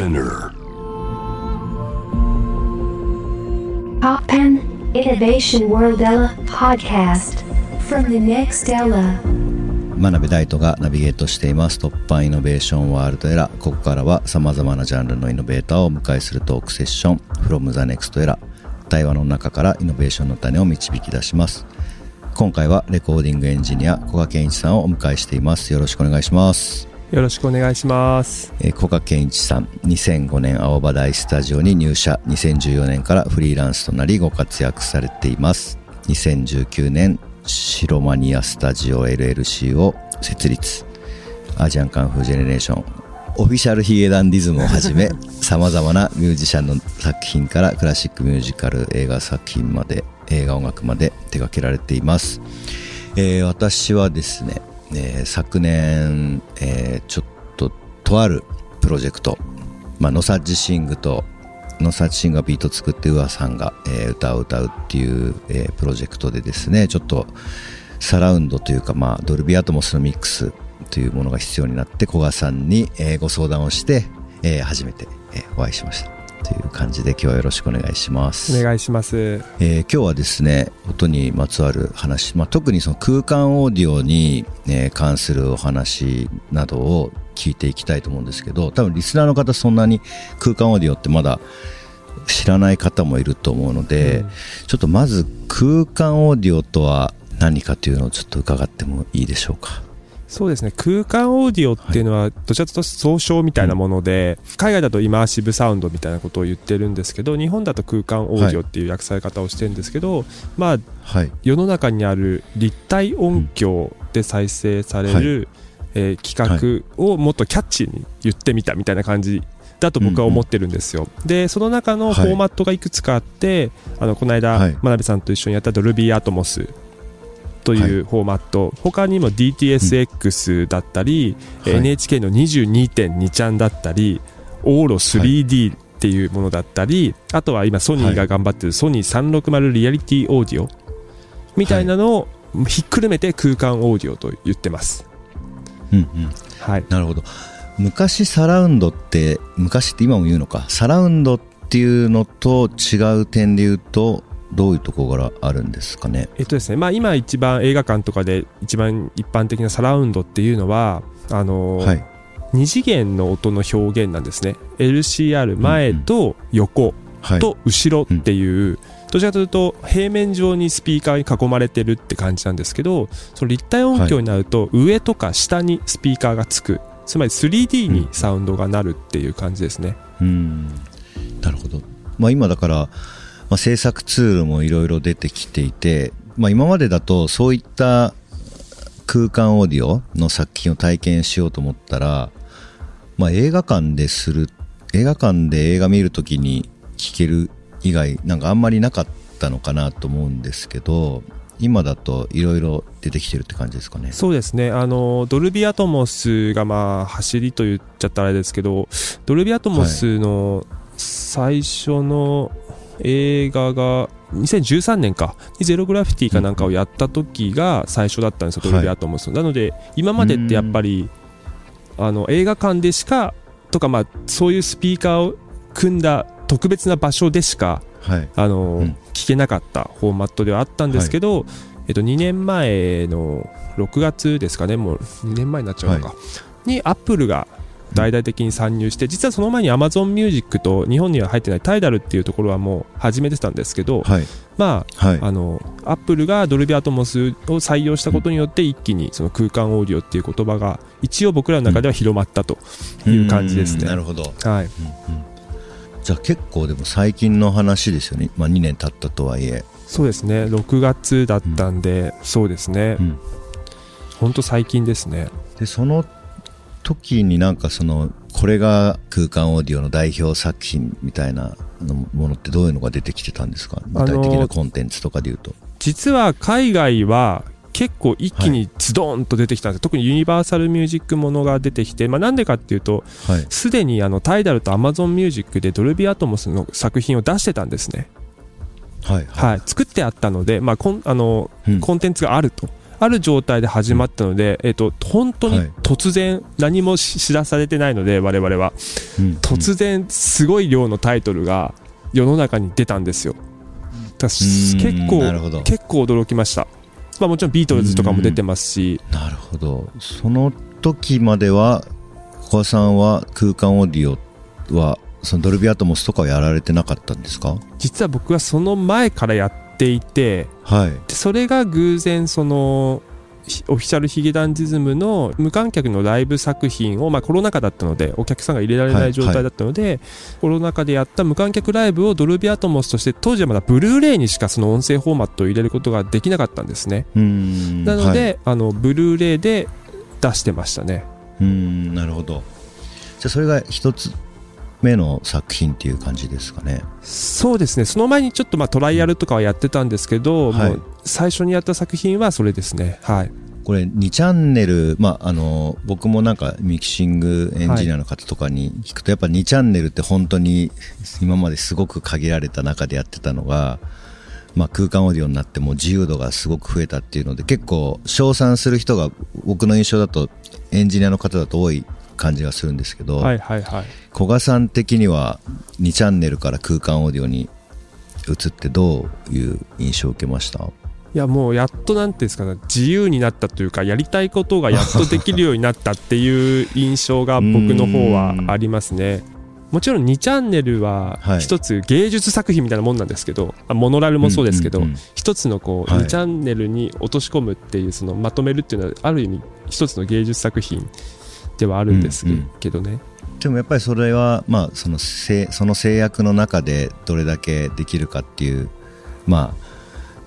Spinner. Poppen Innovation World Ella podcast from the next Ella. 真鍋大斗がナビゲートしています。突破イノベーションワールドエラここからは様々なジャンルのイノベーターをお迎えするトークセッション。From the next era 対話の中からイノベーションの種を導き出します。今回はレコーディングエンジニア古賀健一さんをお迎えしています。よろしくお願いしますよろしくお願いします。えー古賀健一さん2005年青葉台スタジオに入社。2014年からフリーランスとなりご活躍されています。2019年白マニアスタジオ LLC を設立。アジアンカンフージェネレーション。オフィシャルヒゲダンディズムをはじめ 様々なミュージシャンの作品からクラシックミュージカル映画作品まで映画音楽まで手掛けられています、えー私はですね、えー昨年、えーちょっととあるプロジェクト、まあ、ノサッジシングとノサッジシングがビート作ってウアさんが、えー歌を歌うっていう、えープロジェクトでですねちょっとサラウンドというか、まあ、ドルビアトモスのミックスというものが必要になって古賀さんに、えーご相談をして、えー初めて、えーお会いしました。という感じで今日はよろしくお願いします。お願いします。えー今日はですね音にまつわる話、まあ、特にその空間オーディオに、えー関するお話などを聞いていきたいと思うんですけど多分リスナーの方そんなに空間オーディオってまだ知らない方もいると思うので、うん。ちょっとまず空間オーディオとは何かというのをちょっと伺ってもいいでしょうか？そうですね。空間オーディオっていうのは、どちらかというと総称みたいなもので、海外だとイマーシブサウンドみたいなことを言ってるんですけど、日本だと空間オーディオっていう訳され方をしてるんですけど、まあ、はい世の中にある立体音響で再生される、えー企画をもっとキャッチーに言ってみたみたいな感じだと僕は思ってるんですよ。で、その中のフォーマットがいくつかあって、あのこの間、はい。真鍋さんと一緒にやったドルビーアトモスというフォーマット、他にも DTSX だったり、はい。NHK の22.2ちゃんだったり、オーロ 3D っていうものだったり、あとは今ソニーが頑張ってるソニー360リアリティオーディオみたいなのをひっくるめて空間オーディオと言ってます。うんうん。はい。なるほど。昔サラウンドって昔って今も言うのか？サラウンドっていうのと違う点で言うとどういうところがあるんですかね？えっとですね、まあ今一番映画館とかで一番一般的なサラウンドっていうのは、あのーはい。二次元の音の表現なんですね。LCR 前と横はい。と後ろっていう、どちらかというと平面上にスピーカーに囲まれてるって感じなんですけど、その立体音響になると上とか下にスピーカーがつく。つまり 3D にサウンドがなるっていう感じですね。うん。なるほど、まあ、今だから、まあ、制作ツールもいろいろ出てきていて、まあ、今までだとそういった空間オーディオの作品を体験しようと思ったら、まあ、映画館でする映画館で映画見るときに聴ける以外なんかあんまりなかったのかなと思うんですけど今だといろいろ出てきてるって感じですかねそうですね。あの、ドルビーアトモスがまあ走りと言っちゃったらあれですけど、ドルビーアトモスの最初の映画が2013年か。にゼログラフィティかなんかをやった時が最初だったんですよ、はい。ドルビーアトモスの。なので、今までってやっぱり、あの、映画館でしか、とかまあ、そういうスピーカーを組んだ特別な場所でしか、はい。あの、うん。聞けなかったフォーマットではあったんですけど、えっと、2年前の6月ですかね、もう2年前になっちゃうのか、にアップルが大々的に参入して、実はその前に Amazon Music と日本には入ってないタイダルっていうところはもう始めてたんですけど、はいまはいあ、あの、アップルがドルビーアトモスを採用したことによって一気にその空間オーディオっていう言葉が一応僕らの中では広まったという感じですね。うんなるほどはい。じゃあ結構でも最近の話ですよね、まあ、2年経ったとはいえ、そうですね。6月だったんで、そうですね。うん本当最近ですね。でその時になんかそのこれが空間オーディオの代表作品みたいなのものってどういうのが出てきてたんですか？具体的なコンテンツとかでいうと、実は海外は結構一気にズドンと出てきたんです、特にユニバーサルミュージックものが出てきて、まあ、なんでかっていうとはい。すでにあのタイダルとアマゾンミュージックでドルビーアトモスの作品を出してたんですね、はいはい。作ってあったので、まあ、コンあのうん。コンテンツがあるとある状態で始まったので、えっと、本当にはい。突然、何もし知らされてないので、我々は。うん。突然、すごい量のタイトルが世の中に出たんですよ。だ結構結構驚きました。まあもちろんビートルズとかも出てますし、なるほど。その時までは小川さんは空間オーディオはそのドルビーアトモスとかはやられてなかったんですか？実は僕はその前からやっていて、はい。でそれが偶然そのひオフィシャルヒゲダンディズムの無観客のライブ作品を、まあ、コロナ禍だったのでお客さんが入れられなはいい状態だったので、コロナ禍でやった無観客ライブを Dolby Atmos として当時はまだブルーレイにしかその音声フォーマットを入れることができなかったんですね。なのはい。で、あのブルーレイで出してましたね。うーんなるほど。じゃあそれが一つ目の作品っていう感じですかね。そうですね。その前にちょっとまあトライアルとかはやってたんですけど、はい。最初にやった作品はそれですね。はい。これ2チャンネル、まあ、あの僕もなんかミキシングエンジニアの方とかに聞くと、やっぱ2チャンネルって本当に今まですごく限られた中でやってたのが、まあ、空間オーディオになっても自由度がすごく増えたっていうので結構称賛する人が僕の印象だとエンジニアの方だと多い感じがするんですけど、はいはいはい。古賀さん的には2チャンネルから空間オーディオに移ってどういう印象を受けました？いやもうやっとなんていうんですかね自由になったというかやりたいことがやっとできるようになったっていう印象が僕の方はありますね。もちろん2チャンネルははい。一つ芸術作品みたいなもんなんですけど、あモノラルもそうですけど、うんうんうん一つのこうはい。2チャンネルに落とし込むっていうそのまとめるっていうのはある意味一つの芸術作品ではあるんですうんうんけどね。でもやっぱりそれは、まあ、そのせその制約の中でどれだけできるかっていう、まあ、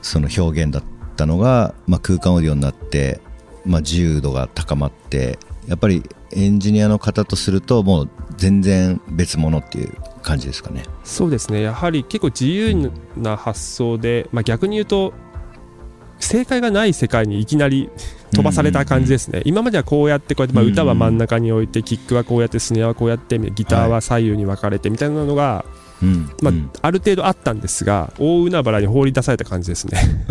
その表現だったのが、まあ、空間オーディオになって、まあ、自由度が高まってやっぱりエンジニアの方とするともう全然別物っていう感じですかね。そうですねやはり結構自由な発想で、まあ、逆に言うと正解がない世界にいきなり飛ばされた感じですね、今まではこうやってこうやって、まあ、うん。うん歌は真ん中に置いてキックはこうやってスネアはこうやってギターは左右に分かれてみたいなのが、うん。まあうん。ある程度あったんですが大海原に放り出された感じですね。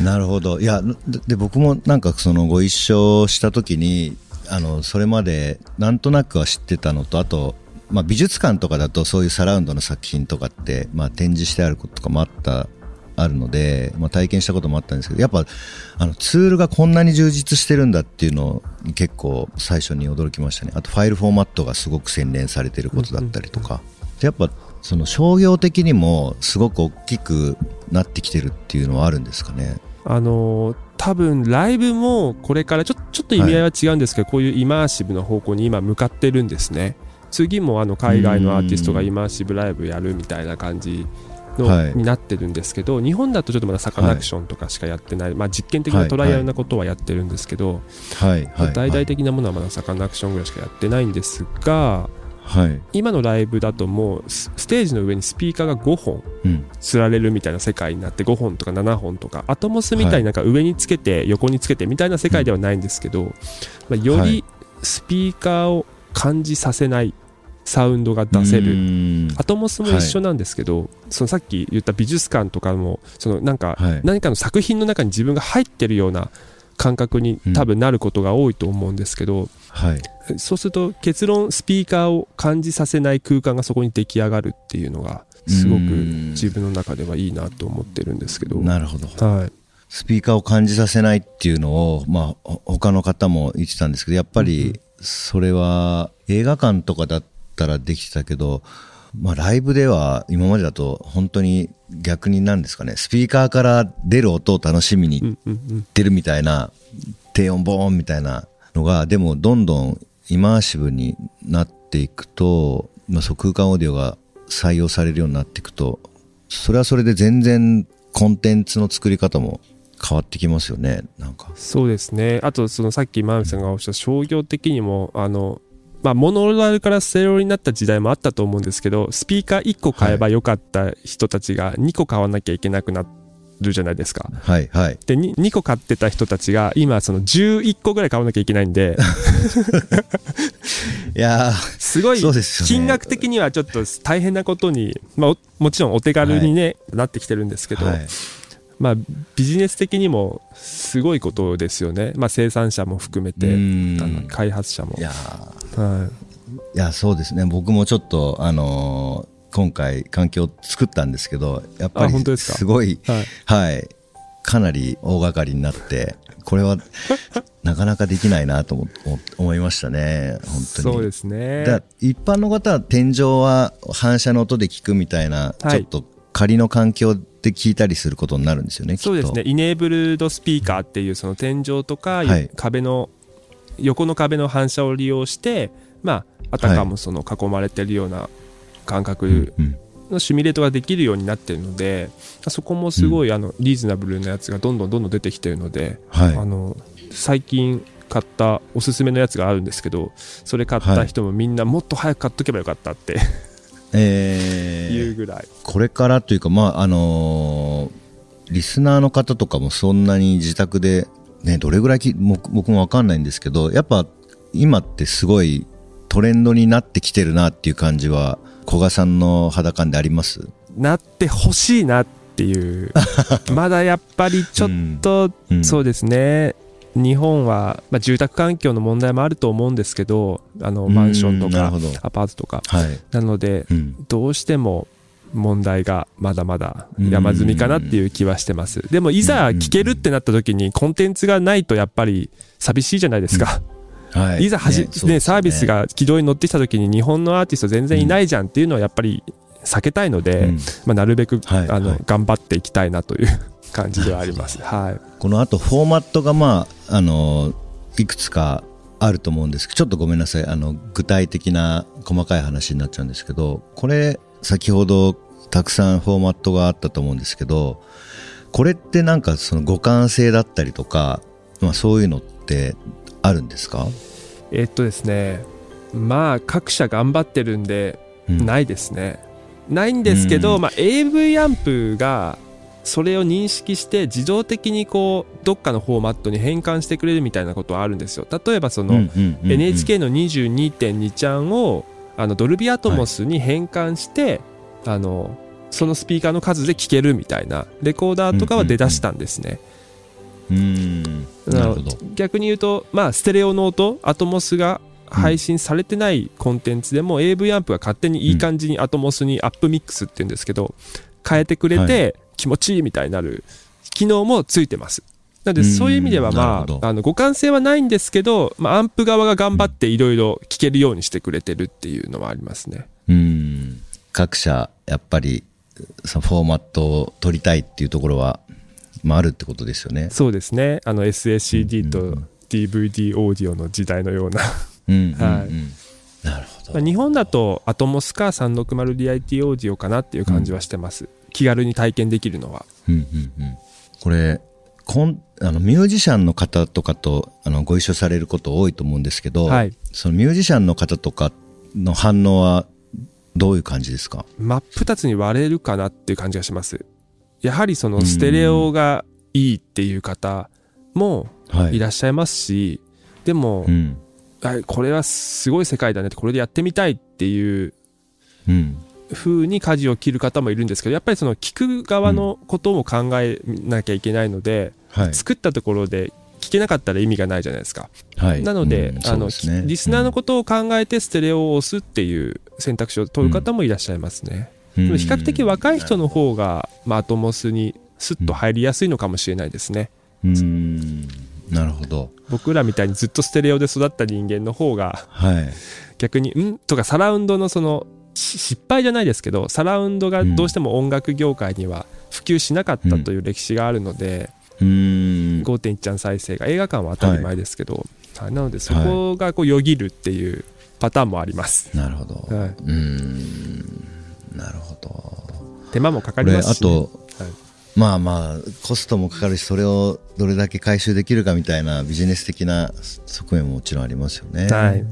なるほど。いやでで僕もなんかそのご一緒した時にあのそれまでなんとなくは知ってたのとあと、まあ、美術館とかだとそういうサラウンドの作品とかって、まあ、展示してあることとかもあったあるので、まあ、体験したこともあったんですけどやっぱあのツールがこんなに充実してるんだっていうのに結構最初に驚きましたね。あとファイルフォーマットがすごく洗練されてることだったりとか、でやっぱその商業的にもすごく大きくなってきてるっていうのはあるんですかね。あのー多分ライブもこれからちょちょっと意味合いは違うんですけど、こういうイマーシブの方向に今向かってるんですね。次もあの海外のアーティストがイマーシブライブやるみたいな感じの、はい。になってるんですけど日本だとちょっとまだサカナクションとかしかやってない、まあ、実験的なトライアルなことはやってるんですけど、はい。はい。大々的なものはまだサカナクションぐらいしかやってないんですがはい。今のライブだともうスステージの上にスピーカーが5本うん。つられるみたいな世界になって5本とか7本とかアトモスみたいになんか上につけて横につけてみたいな世界ではないんですけど、まあ、よりはい。スピーカーを感じさせないサウンドが出せうるアトモスも一緒なんですけど、そのさっき言った美術館とかもそのなんかはい。何かの作品の中に自分が入ってるような感覚に多分なることが多いと思うんですけど、はい。そうすると結論スピーカーを感じさせない空間がそこに出来上がるっていうのがすごくうん自分の中ではいいなと思ってるんですけど。なるほど。はい、スピーカーを感じさせないっていうのを、まあ、ほ他の方も言ってたんですけど、やっぱり、それは映画館とかだったらできてたけど、まあ、ライブでは今までだと本当に逆になんですかね、スピーカーから出る音を楽しみに行うんうんうんってるみたいな、低音ボーンみたいなのが、でもどんどんイマーシブになっていくと、まあ、そう空間オーディオが採用されるようになっていくと、それはそれで全然コンテンツの作り方も変わってきますよね、なんか。そうですねあとそのさっき真海さんがおっしゃった商業的にもあのまあ、モノラルからステレオになった時代もあったと思うんですけどスピーカー1個買えばよかった人たちが2個買わなきゃいけなくなるじゃないですか。はい、はい。で 2, 2個買ってた人たちが今その11個ぐらい買わなきゃいけないんで。いやーすごい金額的にはちょっと大変なことに、まあ、おもちろんお手軽に、ねなってきてるんですけど、はい。まあ、ビジネス的にもすごいことですよね、まあ、生産者も含めて、開発者も。い。やはい。いやそうですね。僕もちょっとあのー今回環境を作ったんですけどやっぱりですごいはい。はい。かなり大掛かりになってこれは なかなかできないなと思思思いましたね。本当に。そうですね。だ一般の方は天井は反射の音で聞くみたいな、はい。ちょっと仮の環境で聞いたりすることになるんですよねそうですね、イネーブルドスピーカーっていうその天井とか、はい。壁の横の壁の反射を利用して、まあ、あたかもその囲まれてるような感覚うんのシミュレートができるようになってるので、そこもすごいあのリーズナブルなやつがどんどんどんどん出てきてるので、はい。あの最近買ったおすすめのやつがあるんですけどそれ買った人もみんなもっと早く買っとけばよかったってえー。いうぐらい、これからというか、まああのーリスナーの方とかもそんなに自宅で、ね、どれぐらいき僕僕もわかんないんですけどやっぱ今ってすごいトレンドになってきてるなっていう感じは古賀さんの肌感であります？なってほしいなっていう。まだやっぱりちょっと、うん。そうですね。日本は、まあ、住宅環境の問題もあると思うんですけどあのマンションとかアパートとか。はい、なのでうん。どうしても問題がまだまだうん。山積みかなっていう気はしてます。でもいざ聞けるってなった時にコンテンツがないとやっぱり寂しいじゃないですか、はい。ざはじ、ねそうですよサービスが軌道に乗ってきた時に日本のアーティスト全然いないじゃんっていうのはやっぱり避けたいので、うん。まあ、なるべく、はい。あのはい。頑張っていきたいなという感じではあります。はい、このあとフォーマットがまああのいくつかあると思うんですけどちょっとごめんなさい。あの具体的な細かい話になっちゃうんですけどこれ先ほどたくさんフォーマットがあったと思うんですけどこれってなんかその互換性だったりとか、まあ、そういうのってあるんですか、えっとですねまあ各社頑張ってるんで、うん。ないですね。ないんですけど、うん。まあ、AV アンプがそれを認識して自動的にこうどっかのフォーマットに変換してくれるみたいなことはあるんですよ。例えばその、うんうんうんうん。NHK の22.2ちゃんをあのドルビーアトモスに変換して、あのそのスピーカーの数で聴けるみたいなレコーダーとかは出だしたんですね、うんなるほど。逆に言うと、まあ、ステレオの音アトモスが配信されてないコンテンツでも、AV アンプが勝手にいい感じにアトモスにアップミックスって言うんですけど変えてくれて気持ちいいみたいになる機能もついてますなのでうん。そういう意味ではまああの互換性はないんですけど、まあ、アンプ側が頑張っていろいろ聴けるようにしてくれてるっていうのはありますね。うん。各社やっぱりそのフォーマットを取りたいっていうところは、まあ、あるってことですよね。そうですね。あの SACD とうんうんうん。DVD オーディオの時代のような。うんうんうん。はい。なるほど。まあ日本だとアトモスか 360DIT オーディオかなっていう感じはしてます、気軽に体験できるのは。うんうんうん。これコンあのミュージシャンの方とかとあのご一緒されること多いと思うんですけど、はい。そのミュージシャンの方とかの反応はどういう感じですか？真っ二つに割れるかなっていう感じがします。やはりそのステレオがいいっていう方もはい。らっしゃいますし、でも、うん。あこれはすごい世界だねってこれでやってみたいっていううん。風に舵を切る方もいるんですけどやっぱりその聞く側のことも考えなきゃいけないので、はい作ったところで聞けなかったら意味がないじゃないですか。はい。なので,、うんですね。リスナーのことを考えてステレオを押すっていう選択肢を取る方もいらっしゃいますね、うん。比較的若い人の方が、まあ、アトモスにスッと入りやすいのかもしれないですね。うん。なるほど。僕らみたいにずっとステレオで育った人間の方がはい。逆に「ん?」とかサラウンドのそのし失敗じゃないですけどサラウンドがどうしても音楽業界には普及しなかったという歴史があるので、うん5.1ちゃん再生が映画館は当たり前ですけど、はい。なのでそこがこうよぎるっていうパターンもあります、なるほど、はい。うん。なるほど。手間もかかりますし、ね、とはい。まあまあコストもかかるしそれをどれだけ回収できるかみたいなビジネス的な側面ももちろんありますよね、はい。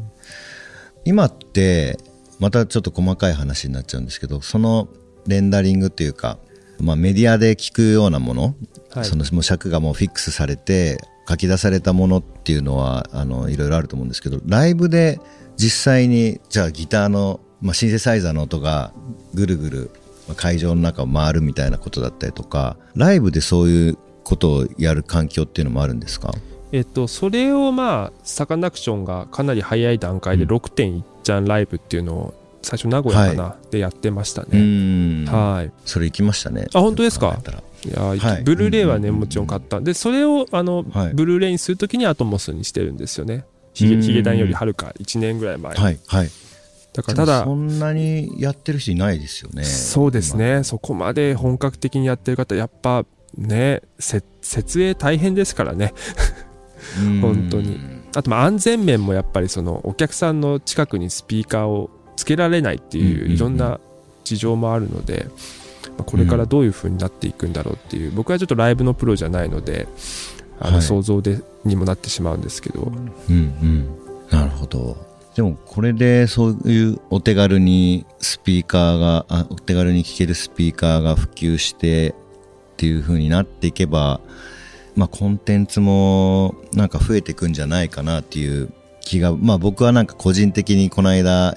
今ってまたちょっと細かい話になっちゃうんですけどそのレンダリングっていうか、まあ、メディアで聞くようなもの、はい。そのもう尺がもうフィックスされて書き出されたものっていうのはあのいろいろあると思うんですけどライブで実際にじゃあギターの、まあ、シンセサイザーの音がぐるぐるまあ会場の中を回るみたいなことだったりとかライブでそういうことをやる環境っていうのもあるんですか？えっと、それをまあサカナクションがかなり早い段階でうん6.1ちゃんライブっていうのを最初名古屋かな、でやってましたうね、ん。はい。それ行きましたね。あ本当ですか？いや、はい。ブルーレイはね、うんもちろん買った。でそれをあの、はい。ブルーレイにするときにアトモスにしてるんですよね。ヒゲうん。ヒゲダンよりはるか1年ぐらい前、はいはい。だからただそんなにやってる人いないですよね。そうですね。そこまで本格的にやってる方やっぱねせ設営大変ですからね。うん。本当に。あとまあ安全面もやっぱりそのお客さんの近くにスピーカーをつけられないっていういろんな事情もあるので、まあこれからどういう風になっていくんだろうっていう僕はちょっとライブのプロじゃないのであのはい。想像でにもなってしまうんで。すけど、うんうん。なるほど。でもこれでそういうお手軽にスピーカーがあお手軽に聴けるスピーカーが普及してっていう風になっていけばまあコンテンツもなんか増えていくんじゃないかなっていう気がまあ僕はなんか個人的にこの間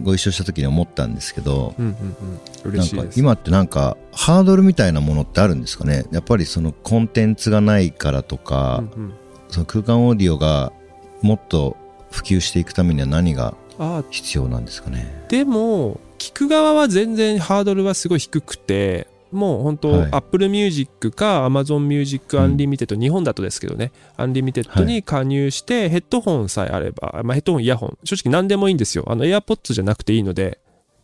ご一緒した時に思ったんですけどうんうんうん、なんか今ってなんかハードルみたいなものってあるんですかね。やっぱりそのコンテンツがないからとか、うんうん。その空間オーディオがもっと普及していくためには何があ必要なんですかね。でも聞く側は全然ハードルはすごい低くてもう本当、はい。Apple Music か Amazon Music うん。Unlimited、日本だとですけどね。 Unlimited に加入して、ヘッドホンさえあれば、まあ、ヘッドホンイヤホン。正直何でもいいんですよ。あの AirPods じゃなくていいので、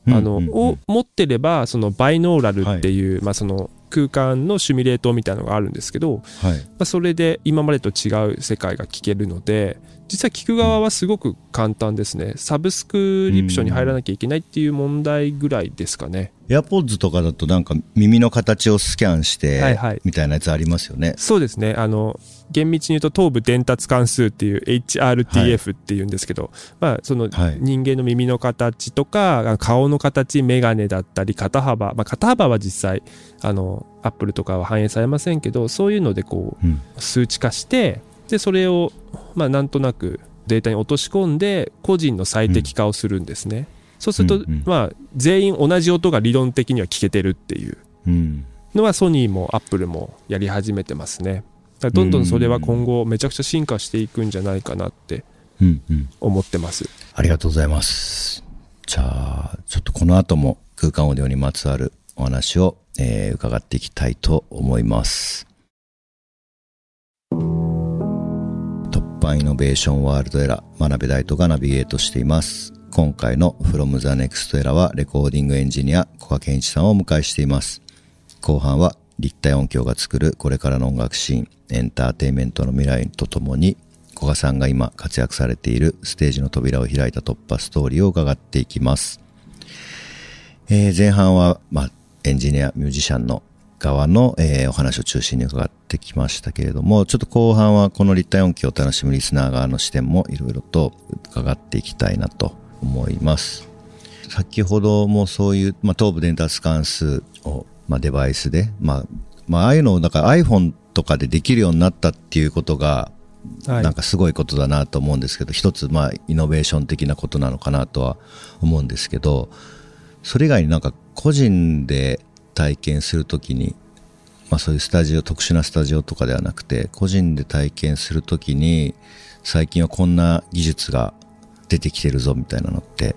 あのうんうん。うんを持ってればそのバイノーラルっていう、まあ、その空間のシミュレートみたいなのがあるんですけど、はい。まあ、それで今までと違う世界が聞けるので実は聞く側はすごく簡単ですね。サブスクリプションに入らなきゃいけないっていう問題ぐらいですかね。AirPods とかだとなんか耳の形をスキャンして、はいはい。みたいなやつありますよね。そうですね。あの厳密に言うと頭部伝達関数っていう HRTF っていうんですけど、まあそのはい。人間の耳の形とか顔の形眼鏡だったり肩幅、まあ、肩幅は実際あのアップルとかは反映されませんけどそういうのでこううん。数値化してでそれをまあなんとなくデータに落とし込んで個人の最適化をするんですね、そうすると、うんうん。まあ全員同じ音が理論的には聞けてるっていう。うん。のはソニーもアップルもやり始めてますね。だからどんどんそれは今後めちゃくちゃ進化していくんじゃないかなってうんうん。思ってます。ありがとうございます。じゃあちょっとこの後も空間オーディオにまつわるお話を、えー伺っていきたいと思います突破イノベーションワールドエラー真鍋大斗がナビゲートしています。今回の From the Next Era はレコーディングエンジニア古賀健一さんをお迎えしています。後半は立体音響が作るこれからの音楽シーンエンターテインメントの未来とともに古賀さんが今活躍されているステージの扉を開いた突破ストーリーを伺っていきます、えー前半は、まあ、エンジニアミュージシャンの側の、えーお話を中心に伺ってきましたけれどもちょっと後半はこの立体音響を楽しむリスナー側の視点もいろいろと伺っていきたいなと思います。先ほどもそういう、まあ、頭部伝達関数を、まあ、デバイスで、まあ、まあ、ああいうのを、だから iPhone とかでできるようになったっていうことが、はい。なんかすごいことだなと思うんですけど、一つ、まあ、イノベーション的なことなのかなとは思うんですけど、それ以外になんか個人で体験するときに、まあそういうスタジオ、特殊なスタジオとかではなくて、個人で体験するときに、最近はこんな技術が出てきてるぞみたいなのって、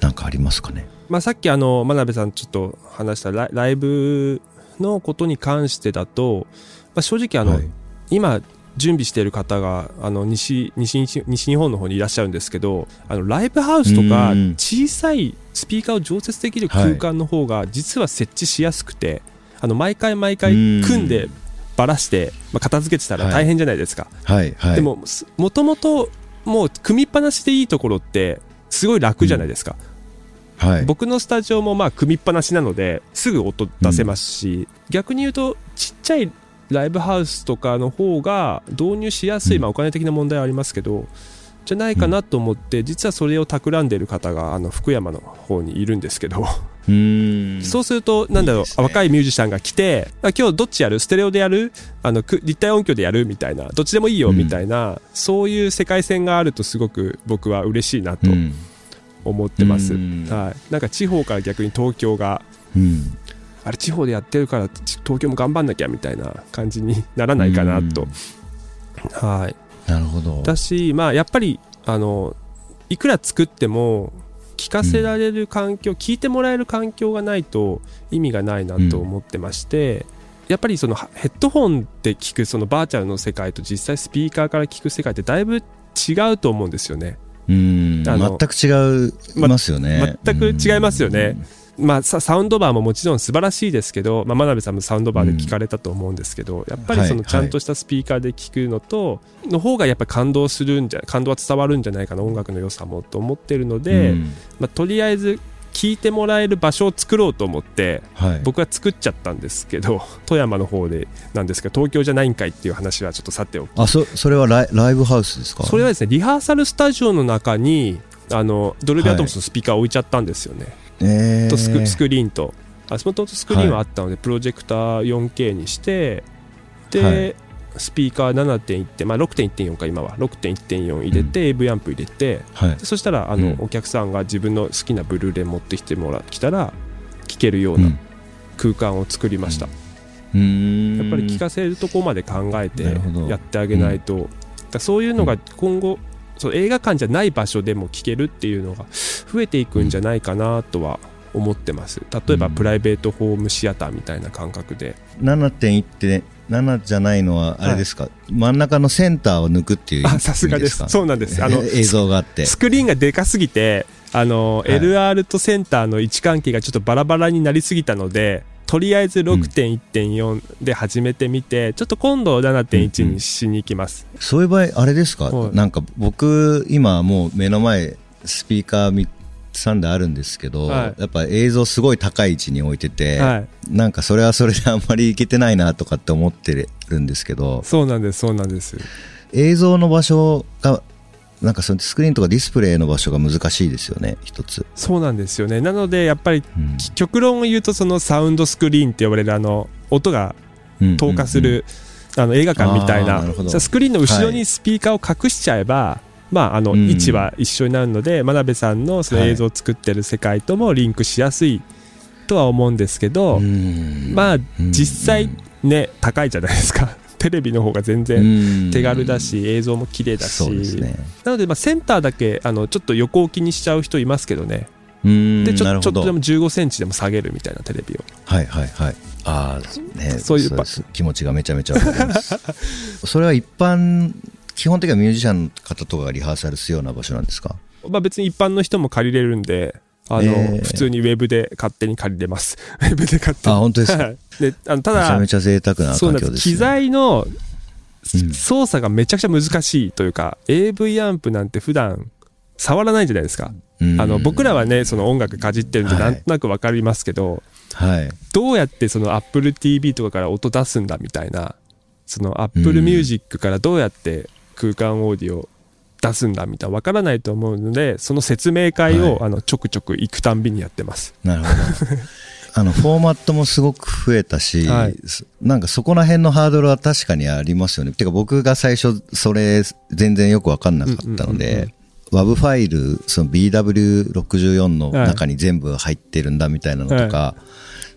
なんかありますかね？まあ、さっきあの真鍋さんちょっと話したライブのことに関してだと、まあ、正直あの、はい。今準備している方があの西西西西日本の方にいらっしゃるんですけどあのライブハウスとかうん。小さいスピーカーを常設できる空間の方が実は設置しやすくて、あの毎回毎回うん。組んでばらして、まあ、片付けてたらはい。大変じゃないですか、はい、はい。でもすもともともう組みっぱなしでいいところってすごい楽じゃないですか、はい。僕のスタジオもまあ組みっぱなしなのですぐ音出せますし、逆に言うとちっちゃいライブハウスとかの方が導入しやすい、うん。まあ、お金的な問題はありますけどじゃないかなと思って、実はそれを企んでいる方があの福山の方にいるんですけど、うーん。そうするとなんだろうね。若いミュージシャンが来てあ今日どっちやる？ステレオでやる？あのく立体音響でやるみたいなどっちでもいいようんみたいな、そういう世界線があるとすごく僕は嬉しいなとうん。思ってます、うん。はい、なんか地方から逆に東京がうん。あれ地方でやってるからち東京も頑張んなきゃみたいな感じにならないかなと、はい。なるほど。だしまあやっぱりあのいくら作っても聞かせられる環境、聞いてもらえる環境がないと意味がないなと思ってまして、やっぱりそのヘッドホンで聞くそのバーチャルの世界と実際スピーカーから聞く世界ってだいぶ違うと思うんですよね。うん。全く違いますよね。全く違いますよね。まあ、さサウンドバーももちろん素晴らしいですけど、まあ、真鍋さんもサウンドバーで聞かれたと思うんですけど、やっぱりそのはいちゃんとしたスピーカーで聞くのと、の方がやっぱり感動するんじゃ感動は伝わるんじゃないかな音楽の良さもと思ってるのうん。で、うん。まあ、とりあえず聞いてもらえる場所を作ろうと思ってはい。僕は作っちゃったんですけど 富山の方でなんですけど東京じゃないんかいっていう話はちょっとさておき。あ、そ、それはライライブハウスですか？それはですねリハーサルスタジオの中にあのドルビーアトムスのスピーカーを置いちゃったんですよね、えーとスクスクリーンと。あもともとスクリーンはあったので、プロジェクター 4K にしてで、はい。スピーカー7.1点、まあ、6.1.4か今は。6.1.4入れて、AV アンプ入れてはい。で。そしたらあの、うん。お客さんが自分の好きなブルーレイ持ってきてもら来たら聴けるようう。なん。空間を作りました、うん。やっぱり聞かせるとこまで考えてやってあげないと、そういうのが今後そう映画館じゃない場所でも聞けるっていうのが増えていくんじゃないかなとは思ってます。例えばうん。プライベートホームシアターみたいな感覚で、7.1って7じゃないのはあれですか、真ん中のセンターを抜くっていうあさすがです。かそうなんです。あの映像があって。スクリーンがでかすぎてあの、はい。LR とセンターの位置関係がちょっとバラバラになりすぎたのでとりあえず6.1.4で始めてみて、ちょっと今度7.1にしに行きます、そういう場合あれですか、はい。なんか僕今もう目の前スピーカー3台あるんですけど、はい。やっぱ映像すごい高い位置に置いてて、はい。なんかそれはそれであんまりいけてないなとかって思ってるんですけど。そうなんですそうなんです。映像の場所がなんかそのスクリーンとかディスプレイの場所が難しいですよね一つ、そうなんですよね。なのでやっぱりうん。極論を言うとそのサウンドスクリーンって呼ばれるあの音が透過する、あの映画館みたいなスクリーンの後ろにスピーカーを隠しちゃえば、まあ、あのうん位置は一緒になるので、真鍋さんのその映像を作ってる世界ともリンクしやすいとは思うんですけど、うん。まあうん。実際ね高いじゃないですかテレビの方が全う然ん。手軽だし映像も綺麗だし、ね。なのでまあセンターだけあのちょっと横置きにしちゃう人いますけどね。うんでちょちょっとでも15センチでも下げるみたいなテレビを。はいはいはい。ああねそういう気持ちがめちゃめちゃわかります。それは一般基本的にはミュージシャンの方とかがリハーサルするような場所なんですか？まあ、別に一般の人も借りれるんであの、え。ー普通にウェブで勝手に借りれます。ウェブで勝手にあ本当ですか？はい。であのためちゃだめちゃ贅沢な環境です、ね、機材のうん。操作がめちゃくちゃ難しいというか、AV アンプなんて普段触らないじゃないですか、うん。あの僕らはねその音楽かじってるんではい。なんとなくわかりますけど、はい。どうやってその AppleTV とかから音出すんだみたいなその AppleMusic からどうやって空間オーディオ出すんだみたいなわからないと思うのでその説明会を、はい。あのちょくちょく行くたんびにやってます。なるほど。あの フォーマットもすごく増えたし、はい。すなんかそこら辺のハードルは確かにありますよね。てか僕が最初それ全然よく分かんなかったので WAV ファイルその BW64 の中に全部入ってるんだみたいなのとか、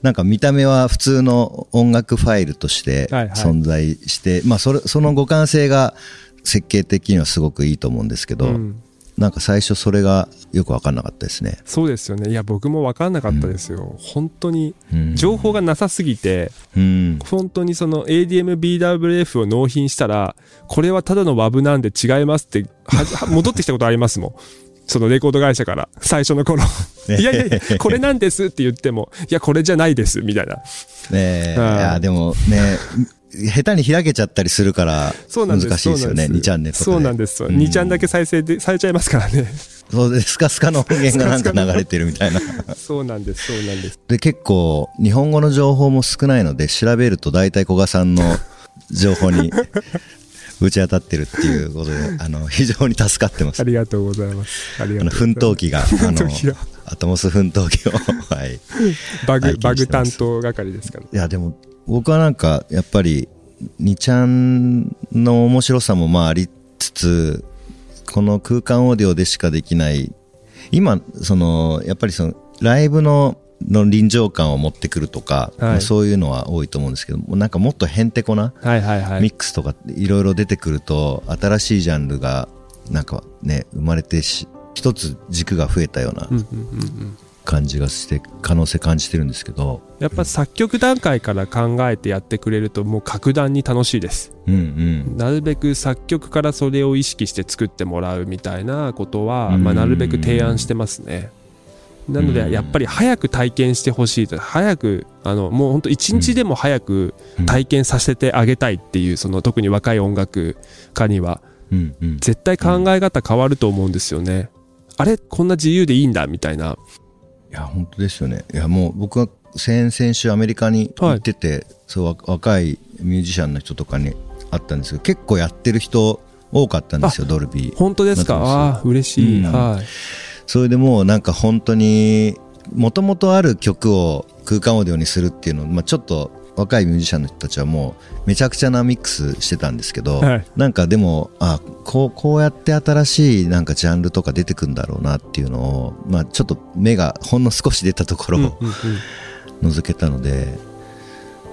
なんか見た目は普通の音楽ファイルとしてはいはい。存在して、まあそれその互換性が設計的にはすごくいいと思うんですけど、うん。なんか最初それがよく分かんなかったですね。そうですよね。いや僕も分かんなかったですよ、本当にうん。情報がなさすぎてうん。本当にその ADMBWF を納品したらこれはただの WAV なんで違いますって戻ってきたことありますもん。そのレコード会社から最初の頃。いやいやいやこれなんですって言ってもいやこれじゃないですみたいな。ねえ、いやでもね、下手に開けちゃったりするから難しいですよね、2チャンネルとかで。そうなんです、うん。2ちゃんだけ再生でされちゃいますからね。そうでスカスカの音源がなんか流れてるみたいな。そうなんですそうなんです。で、結構、日本語の情報も少ないので、調べると大体古賀さんの情報に 打ち当たってるっていうことで、あの、非常に助かってます。あ。りがとうございます。ありがとうございます。奮闘機が、あのアトモス奮闘機を、はい。バグバグ担当係ですからいや、でも、僕はなんか、やっぱり、2ちゃんの面白さもまあありつつ、この空間オーディオでしかできない、今、その、やっぱりその、ライブのの臨場感を持ってくるとか、はい。まあそういうのは多いと思うんですけどなんかもっとへんてこなミックスとかいろいろ出てくると新しいジャンルがなんかね生まれてし一つ軸が増えたような感じがして可能性感じてるんですけど。やっぱ作曲段階から考えてやってくれるともう格段に楽しいです。うんうん。なるべく作曲からそれを意識して作ってもらうみたいなことは、うん。まあ、なるべく提案してますね。なのうん。でやっぱり早く体験してほしいと早くあのもう本当一日でも早く体験させてあげたいっていうその特に若い音楽家には。うんうん。絶対考え方変わると思うんですよね。あれこんな自由でいいんだみたいな。いや本当ですよね。いやもう僕は先々週アメリカに行ってて、そうわ若いミュージシャンの人とかに会ったんですけど結構やってる人多かったんですよドルビー。本当ですか？ああ嬉しい、うん。はい。それでもうなんか本当にもともとある曲を空間オーディオにするっていうのを、まあ、ちょっと若いミュージシャンの人たちはもうめちゃくちゃなミックスしてたんですけど、はい。なんかでもあこうこうやって新しいなんかジャンルとか出てくんだろうなっていうのを、まあ、ちょっと目がほんの少し出たところをうん 覗けたので、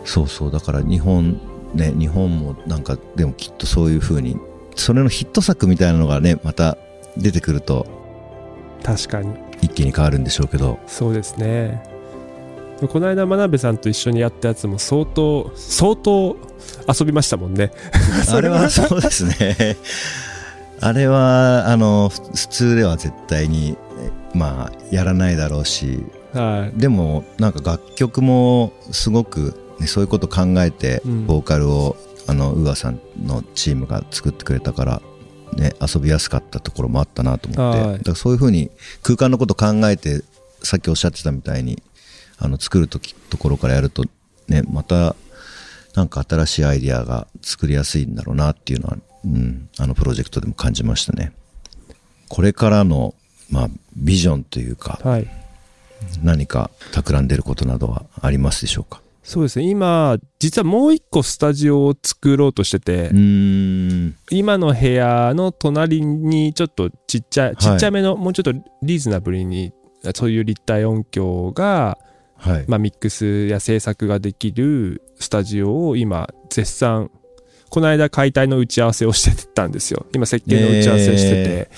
そうそうだから日本ね日本もなんかでもきっとそういう風にそれのヒット作みたいなのがねまた出てくると確かに。一気に変わるんでしょうけど。そうですね。でこの間真鍋さんと一緒にやったやつも相当相当遊びましたもんね。あれはそうですね。あれは、あの、ふ普通では絶対に、えまあ、やらないだろうし、はい。でも、なんか楽曲もすごく、ね、そういうこと考えて、うん。ボーカルを、あの、ウーアさんのチームが作ってくれたから、ね、遊びやすかったところもあったなと思って、はい。だからそういうふうに空間のこと考えて、さっきおっしゃってたみたいに、あの、作るとき、ところからやると、ね、また、なんか新しいアイディアが作りやすいんだろうなっていうのは、うん、あのプロジェクトでも感じましたね。これからの、まあ、ビジョンというか、はい何か企んでることなどはありますでしょうか？そうですね今実はもう一個スタジオを作ろうとしてて、うーん。今の部屋の隣にちょっとちっちゃいちっちゃめの、もうちょっとリーズナブルにそういう立体音響が、はい。まあ、ミックスや制作ができるスタジオを今絶賛この間解体の打ち合わせをしてたんですよ今設計の打ち合わせしてて、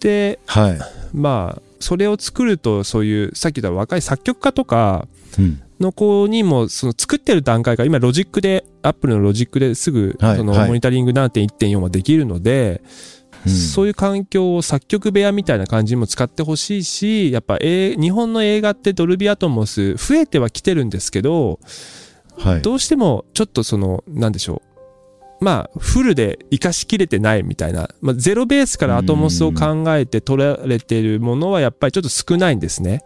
ではい。まあそれを作るとそういうさっき言った若い作曲家とかうん。の子にもその作ってる段階が今ロジックで Apple のロジックですぐはいそのはいモニタリング7.1.4はできるので、うん。そういう環境を作曲部屋みたいな感じにも使ってほしいしやっぱ、えー日本の映画って Dolby Atmos 増えてはきてるんですけどはい。どうしてもちょっとそのなんでしょう。まあフルで活かしきれてないみたいな、まあ、ゼロベースから Atmos を考えて撮られてるものはやっぱりちょっと少ないんですね。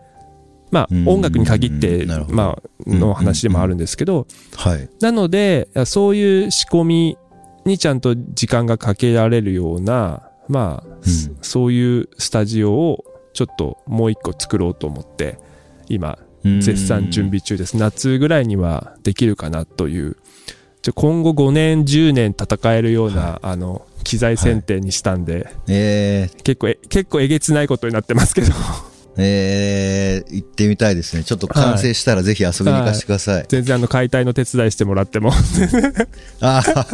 まあうん。音楽に限ってまあの話でもあるんですけど。はい。なのでそういう仕込みにちゃんと時間がかけられるようなまあうん。そういうスタジオをちょっともう一個作ろうと思って今絶賛準備中です。夏ぐらいにはできるかなという。今後5年10年戦えるような、あの機材選定にしたんで、えー、結構え結構えげつないことになってますけどえー、行ってみたいですね。ちょっと完成したらぜひ遊びに行かせてください。全然あの解体の手伝いしてもらっても ああ、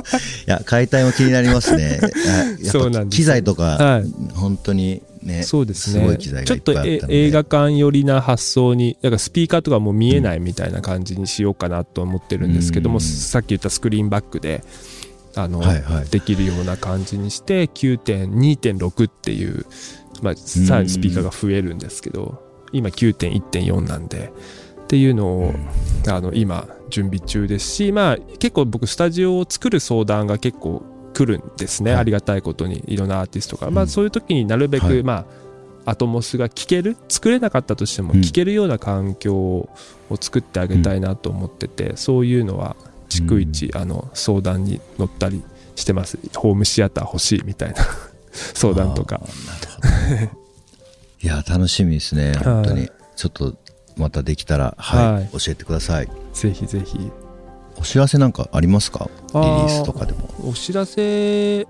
いや、解体も気になりますね。そうなん機材とか、はい本当にね、そうですねごい機材ちょっとがいっぱいあったので。え映画館寄りな発想にだからスピーカーとかも見えないみたいな感じにしようかなと思ってるんですけども、うんさっき言ったスクリーンバックであの、はいはいできるような感じにして9.2.6っていう、まあ、さらにスピーカーが増えるんですけど今9.1.4なんでっていうのを、あの今準備中ですし、まあ、結構僕スタジオを作る相談が結構来るんですね、はい。ありがたいことにいろんなアーティストから、うん。まあ、そういう時になるべく、はい。まあ、アトモスが聴ける作れなかったとしてもうん。聴けるような環境を作ってあげたいなと思ってて、そういうのは逐一、あの相談に乗ったりしてます。ホームシアター欲しいみたいな相談とかいや、楽しみですね、本当に。はいちょっと、またできたら、はい、はい教えてください。ぜひぜひお知らせなんかありますか？リリあーースとかでも。お知らせ、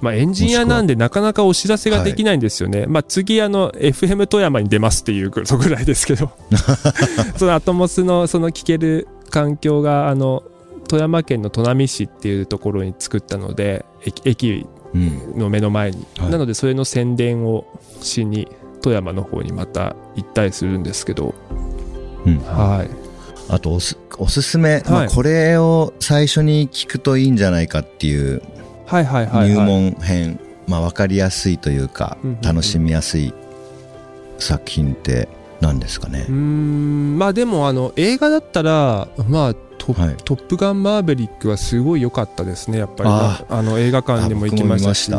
ままあ、エンジニアなんでなかなかお知らせができないんですよね。まあ、次、あの、FM 富山に出ますっていう、そぐらいですけど。そのアトモスの、その聞ける環境が、あの、富山県の砺波市っていうところに作ったので、駅。の目の前に。はいなので、それの宣伝をしに、富山の方にまた行ったりするんですけど、うん。はい。あとおす、おすすめ、まあ、はいこれを最初に聞くといいんじゃないかっていうはいはいはい、はい。入門編、まあ、分かりやすいというかうんうんうん楽しみやすい作品って何ですかね？うー、んまあでもあの映画だったらまあト,、はい。トップガンマーベリックはすごい良かったですねやっぱりああの映画館にも行きましたし。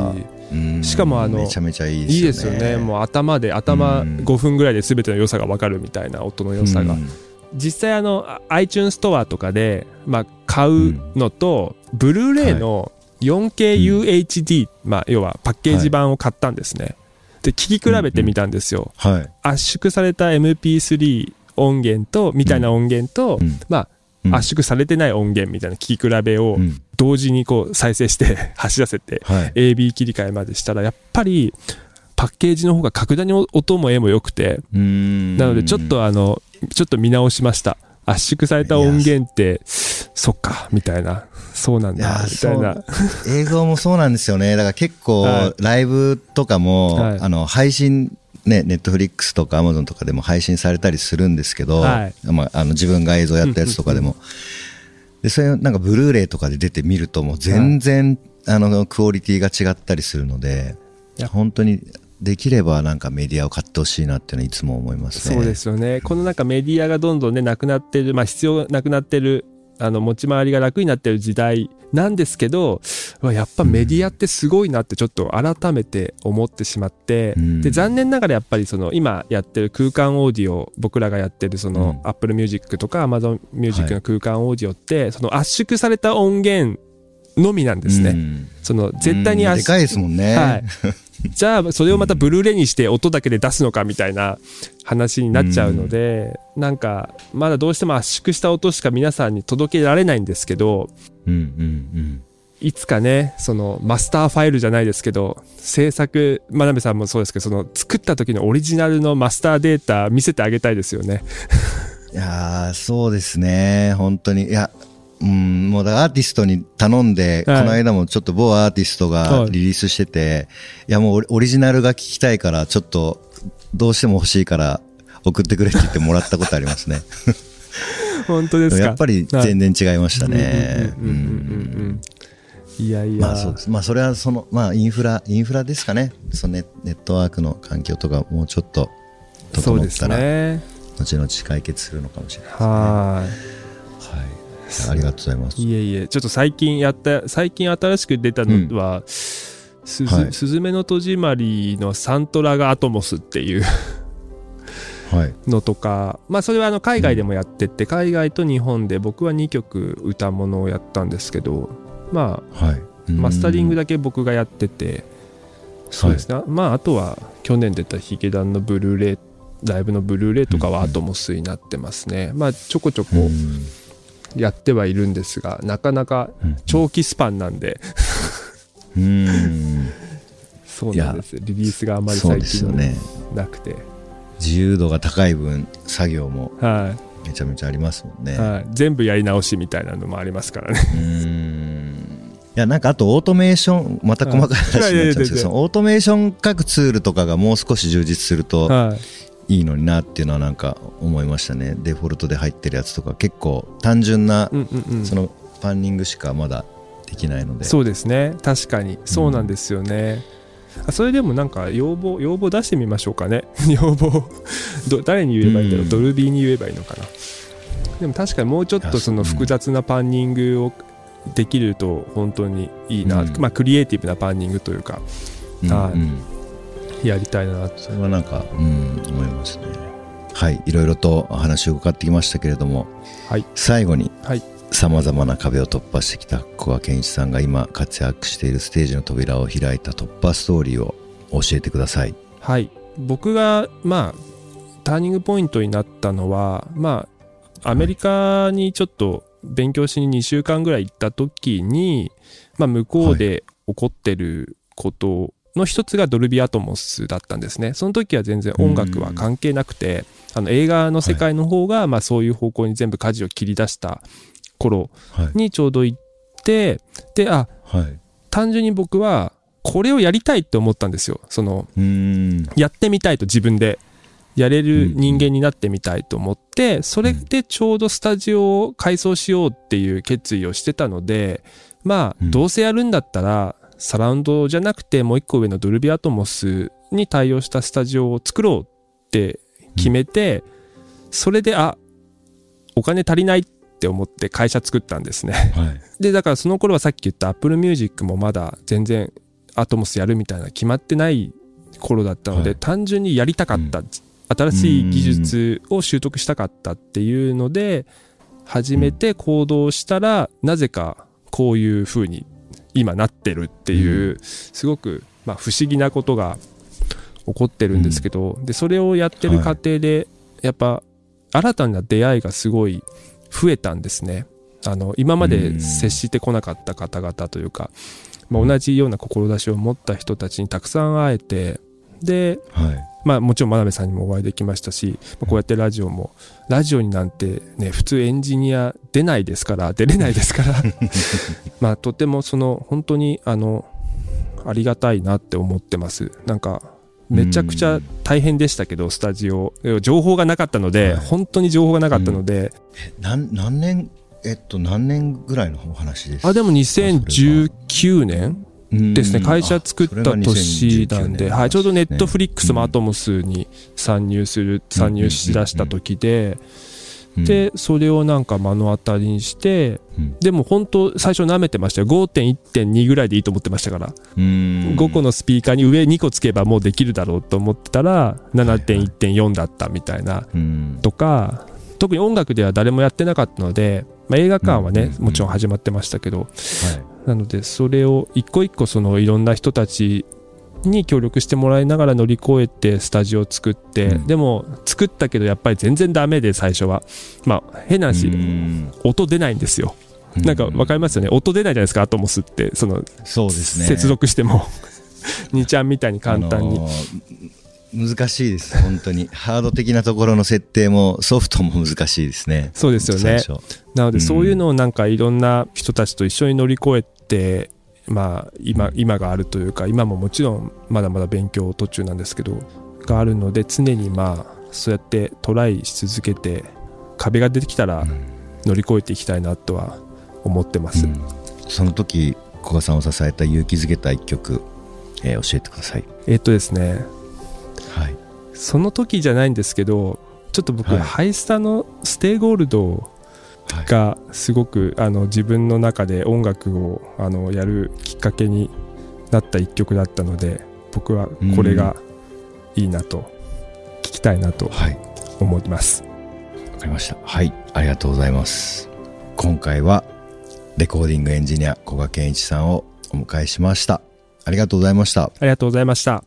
しかもあのめちゃめちゃいいですよね。ねもう頭で頭うん。5分ぐらいで全ての良さが分かるみたいな音の良さが、うん。実際あのあ iTunes ストアとかで、まあ、買うのと、ブルーレイの 4KUHD、まあ、要はパッケージ版を買ったんですね、で聞き比べてみたんですよ、はい、圧縮された MP3 音源とみたいな音源と、うん。まあ、うん圧縮されてない音源みたいな聞き比べをうん。同時にこう再生して 走らせてはい。AB 切り替えまでしたらやっぱりパッケージの方が格段に音も絵も良くてうん。なのでちょっとあのちょっと見直しました圧縮された音源ってそっかみたいな。そうなんだみたいな。映像もそうなんですよね。だから結構はライブとかも、はい。あの配信ね、ネットフリックスとかアマゾンとかでも配信されたりするんですけど、はい。まあ、あの自分が映像やったやつとかでも、でそれなんかブルーレイとかで出てみるともう全然、あのクオリティが違ったりするので本当にできればなんかメディアを買ってほしいなっていうのはいつも思いますね。そうですよね。このなんかメディアがどんどんね、なくなってる、まあ必要なくなってる、あの、持ち回りが楽になってる時代なんですけど、やっぱメディアってすごいなってちょっと改めて思ってしまって、うんで、残念ながらやっぱりその今やってる空間オーディオ、僕らがやってるそのうん Apple Music とか Amazon Music の空間オーディオって、その圧縮された音源のみなんですね。うんその絶対に圧うんでかいですもんね。はい。じゃあ、それをまたブルーレイにして音だけで出すのかみたいな話になっちゃうので、なんか、まだどうしても圧縮した音しか皆さんに届けられないんですけど、うんうんいつかね、そのマスターファイルじゃないですけど、制作、真鍋さんもそうですけど、その作った時のオリジナルのマスターデータ見せてあげたいですよね。うん。いやーそうですね。本当に。いや、うん、もうアーティストに頼んで、はいこの間もちょっと某アーティストがはいリリースしてて、い、やもうオリジナルが聞きたいから、ちょっとどうしても欲しいから送ってくれって言ってもらったことありますね。本当ですか？やっぱり全然違いましたね。いやいや。まあそうです。まあそれはその、まあインフラ、インフラですかね。そのネネットワークの環境とかもうちょっと整ったら、ね。後々解決するのかもしれないですね。ははい。ありがとうございます。い。いえいえ、ちょっと最近やった、最近新しく出たのは、すずはいすずめの戸締まりのサントラがアトモスっていうはい。のとか、まあそれはあの海外でもやってて、海外と日本で僕は2曲歌物をやったんですけど、まはい。あマスタリングだ。だけ僕がやってて、そうですね。まああとは去年出たヒゲダンのブルーレイ、ライブのブルーレイとかはアトモスになってますね。まあちょこちょこうんやってはいるんですが、なかなか長期スパンなんで、うん。そうなんですよリリースがあまり最近ですよね。なくて、自由度が高い分、作業もはめちゃめちゃありますもんね。いはい、全部やり直しみたいなのもありますからね。うん。いや、なんかあとオートメーション、また細かい話になっちゃうんですけど、オートメーション各ツールとかがもう少し充実するとはいいいのになっていうのはなんか思いましたね。デフォルトで入ってるやつとか結構単純な、うんうんうん、そのパンニングしかまだできないので。そうですね。確かに。そうなんですよね、あそれでもなんか要望要望出してみましょうかね。要望。ど誰に言えばいいんだろう、うん。ドルビーに言えばいいのかな。でも確かにもうちょっとその複雑なパンニングをできると本当にいいな、うんまあクリエイティブなパンニングというかうんはいうんやりたいなそれはなんか、うん、思いますね。はい、いろいろと話を伺ってきましたけれども、はい。最後に、はい。さまざまな壁を突破してきた小川健一さんが今活躍しているステージの扉を開いた突破ストーリーを教えてください。はい。僕がまあターニングポイントになったのはまあアメリカにちょっと勉強しに2週間ぐらい行った時に、まあ、向こうで起こってることの一つがドルビーアトモスだったんですね。その時は全然音楽は関係なくて、あの映画の世界の方が、まあそういう方向に全部舵を切り出した頃はい。にちょうど行って、で、あ、はい。単純に僕はこれをやりたいって思ったんですよ。その。やってみたいと自分でやれる人間になってみたいと思って、それでちょうどスタジオを改装しようっていう決意をしてたので、まあ、うんどうせやるんだったら、サラウンドじゃなくてもう一個上のドルビーアトモスに対応したスタジオを作ろうって決めて、それで、あ、お金足りないって思って会社作ったんですね。はい。で、だからその頃はさっき言った Apple Music もまだ全然アトモスやるみたいな決まってない頃だったので、はい単純にやりたかった、新しい技術を習得したかったっていうので、始めて行動したら、なぜかこういう風に今なってるっていう、すごく、まあ、不思議なことが起こってるんですけど、で、それをやってる過程で、やっぱ新たな出会いがすごい増えたんですね。あの今まで接してこなかった方々というか、まあ、同じような志を持った人たちにたくさん会えてで、はい。まあ、もちろん真鍋さんにもお会いできましたし、まあこうやってラジオもラジオになんてね普通エンジニア出ないですから 出れないですから まあとてもその本当にあのありがたいなって思ってます。なんかめちゃくちゃ大変でしたけどスタジオ。情報がなかったので、はい。本当に情報がなかったので、え、なん、何年、えっと、何年ぐらいのお話ですあでも2019年ですね、会社作った年なんで、はい、ちょうどネットフリックスもアトモスに参入する、参入しだした時で、で、それをなんか目の当たりにして、でも本当最初舐めてましたよ。5.1.2ぐらいでいいと思ってましたから。5個のスピーカーに上2個つけばもうできるだろうと思ってたら、7.1.4だったみたいな、とか、特に音楽では誰もやってなかったので、まあ、映画館はね、もちろん始まってましたけど、なのでそれを一個一個そのいろんな人たちに協力してもらいながら乗り越えてスタジオを作って、うん。でも作ったけどやっぱり全然ダメで最初は。まあ変な話、音出ないんですよ。なんかわかりますよね？音出ないじゃないですか？アトモスって。そのそうですね。接続しても。2ちゃんみたいに簡単に、あのー難しいです、本当に。ハード的なところの設定もソフトも難しいですね。そうですよね。なのでうん。そういうのをなんかいろんな人たちと一緒に乗り越えて、まあ今今があるというか今ももちろんまだまだ勉強途中なんですけどがあるので常にまあそうやってトライし続けて壁が出てきたら乗り越えていきたいなとは思ってます、うん。その時、古賀さんを支えた勇気づけた一曲、えー教えてください。えっとですね。はい。その時じゃないんですけどちょっと僕、はい。ハイスタの Stay Gold はいがすごくあの自分の中で音楽をあのやるきっかけになった一曲だったので僕はこれがいいなと聞きたいなとはい。思いますわかりました。はい。ありがとうございます。今回は、レコーディングエンジニア、古賀健一さんをお迎えしました。ありがとうございました。ありがとうございました